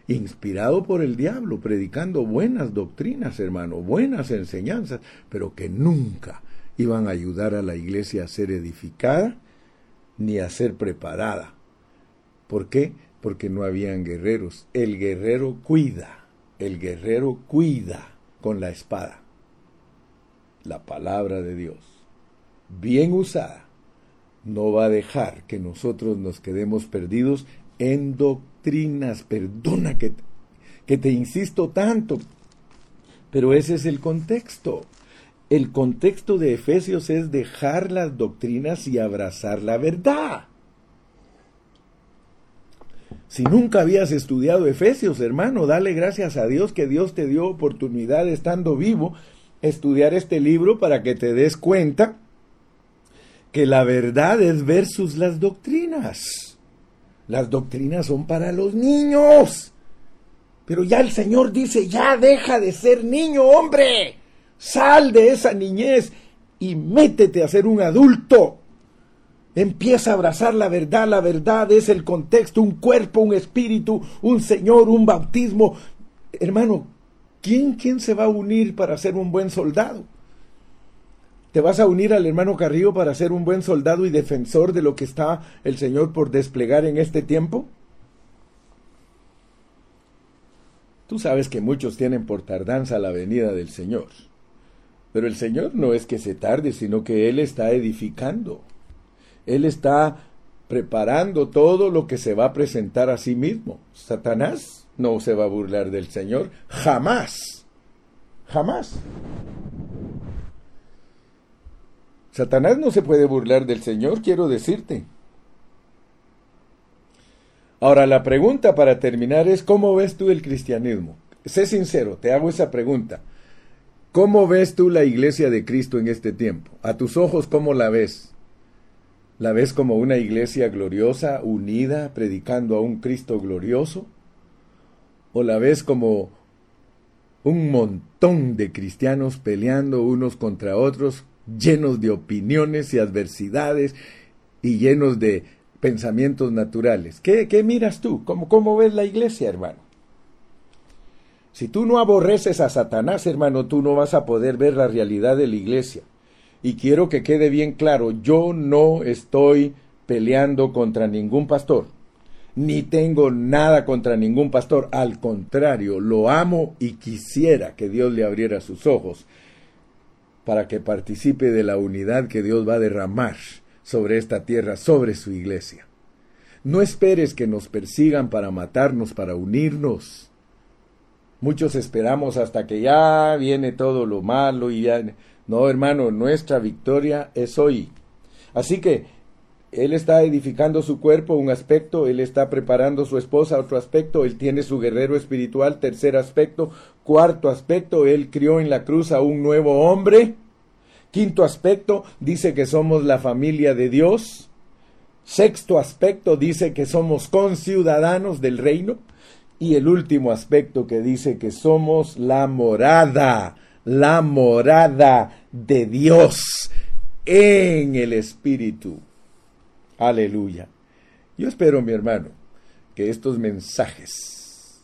inspirado por el diablo, predicando buenas doctrinas, hermano, buenas enseñanzas, pero que nunca iban a ayudar a la iglesia a ser edificada ni a ser preparada. ¿Por qué? Porque no habían guerreros. El guerrero cuida, el guerrero cuida con la espada. La palabra de Dios, bien usada, no va a dejar que nosotros nos quedemos perdidos en doctrinas. Perdona que, que te insisto tanto, pero ese es el contexto. el contexto de Efesios es dejar las doctrinas y abrazar la verdad. Si nunca habías estudiado Efesios, hermano, dale gracias a Dios que Dios te dio oportunidad estando vivo estudiar este libro para que te des cuenta que la verdad es versus las doctrinas. Las doctrinas son para los niños. Pero ya el Señor dice, ya deja de ser niño, hombre. Sal de esa niñez y métete a ser un adulto. Empieza a abrazar la verdad. La verdad es el contexto, un cuerpo, un espíritu, un Señor, un bautismo. Hermano, ¿quién, quién se va a unir para ser un buen soldado? ¿Te vas a unir al hermano Carrillo para ser un buen soldado y defensor de lo que está el Señor por desplegar en este tiempo? Tú sabes que muchos tienen por tardanza la venida del Señor. Pero el Señor no es que se tarde, sino que Él está edificando. Él está preparando todo lo que se va a presentar a sí mismo. Satanás no se va a burlar del Señor jamás. Jamás. Satanás no se puede burlar del Señor, quiero decirte. Ahora, la pregunta para terminar es, ¿cómo ves tú el cristianismo? Sé sincero, te hago esa pregunta. ¿Cómo ves tú la iglesia de Cristo en este tiempo? A tus ojos, ¿cómo la ves? ¿La ves como una iglesia gloriosa, unida, predicando a un Cristo glorioso? ¿O la ves como un montón de cristianos peleando unos contra otros, llenos de opiniones y adversidades y llenos de pensamientos naturales. ¿Qué, miras tú? ¿Cómo, ¿Cómo ves la iglesia, hermano? Si tú no aborreces a Satanás, hermano, tú no vas a poder ver la realidad de la iglesia. Y quiero que quede bien claro, yo no estoy peleando contra ningún pastor, ni tengo nada contra ningún pastor. Al contrario, lo amo y quisiera que Dios le abriera sus ojos para que participe de la unidad que Dios va a derramar sobre esta tierra, sobre su iglesia. No esperes que nos persigan para matarnos, para unirnos. Muchos esperamos hasta que ya viene todo lo malo y ya... No, hermano, nuestra victoria es hoy. Así que él está edificando su cuerpo, un aspecto, él está preparando su esposa, otro aspecto, él tiene su guerrero espiritual, tercer aspecto, cuarto aspecto, él crió en la cruz a un nuevo hombre. Quinto aspecto, dice que somos la familia de Dios. Sexto aspecto, dice que somos conciudadanos del reino. Y el último aspecto que dice que somos la morada, la morada de Dios en el Espíritu. Aleluya. Yo espero, mi hermano, que estos mensajes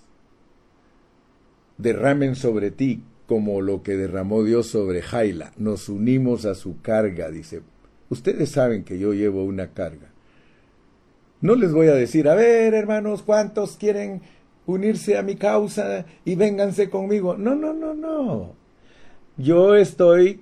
derramen sobre ti como lo que derramó Dios sobre Jaila. Nos unimos a su carga, dice. Ustedes saben que yo llevo una carga. No les voy a decir, a ver, hermanos, ¿cuántos quieren unirse a mi causa y vénganse conmigo? No, no, no, no. Yo estoy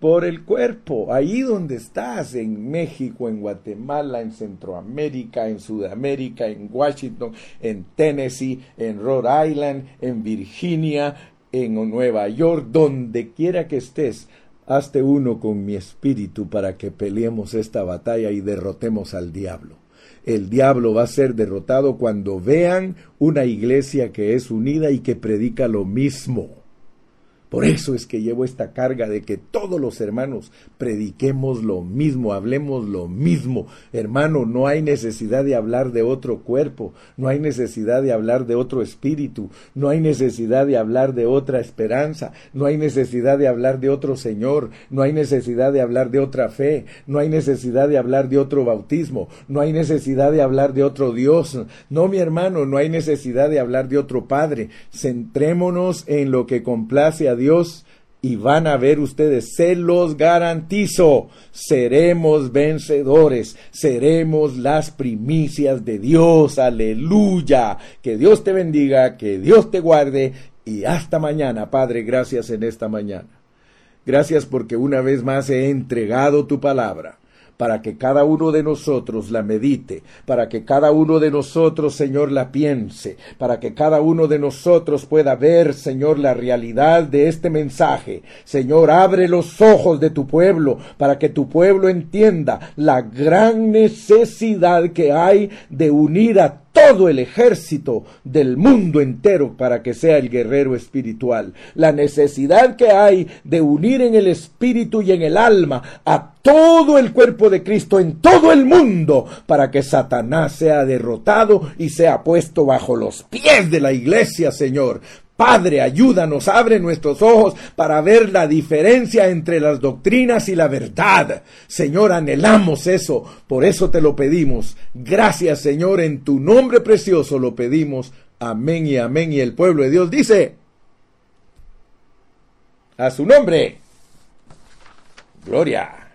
por el cuerpo, ahí donde estás, en México, en Guatemala, en Centroamérica, en Sudamérica, en Washington, en Tennessee, en Rhode Island, en Virginia, en Nueva York, donde quiera que estés, hazte uno con mi espíritu para que peleemos esta batalla y derrotemos al diablo. El diablo va a ser derrotado cuando vean una iglesia que es unida y que predica lo mismo. Por eso es que llevo esta carga de que todos los hermanos prediquemos lo mismo, hablemos lo mismo. Hermano, no hay necesidad de hablar de otro cuerpo, no hay necesidad de hablar de otro espíritu, no hay necesidad de hablar de otra esperanza, no hay necesidad de hablar de otro Señor, no hay necesidad de hablar de otra fe, no hay necesidad de hablar de otro bautismo, no hay necesidad de hablar de otro Dios. No, mi hermano, no hay necesidad de hablar de otro Padre. Centrémonos en lo que complace Dios y van a ver ustedes, se los garantizo, seremos vencedores, seremos las primicias de Dios, aleluya. Que Dios te bendiga, que Dios te guarde y hasta mañana, Padre, gracias en esta mañana. Gracias porque una vez más he entregado tu palabra para que cada uno de nosotros la medite, para que cada uno de nosotros, Señor, la piense, para que cada uno de nosotros pueda ver, Señor, la realidad de este mensaje. Señor, abre los ojos de tu pueblo para que tu pueblo entienda la gran necesidad que hay de unir a todo el ejército del mundo entero para que sea el guerrero espiritual. La necesidad que hay de unir en el espíritu y en el alma a todo el cuerpo de Cristo en todo el mundo para que Satanás sea derrotado y sea puesto bajo los pies de la iglesia, Señor. Padre, ayúdanos, abre nuestros ojos para ver la diferencia entre las doctrinas y la verdad. Señor, anhelamos eso, por eso te lo pedimos. Gracias, Señor, en tu nombre precioso lo pedimos. Amén y amén. Y el pueblo de Dios dice, a su nombre, gloria.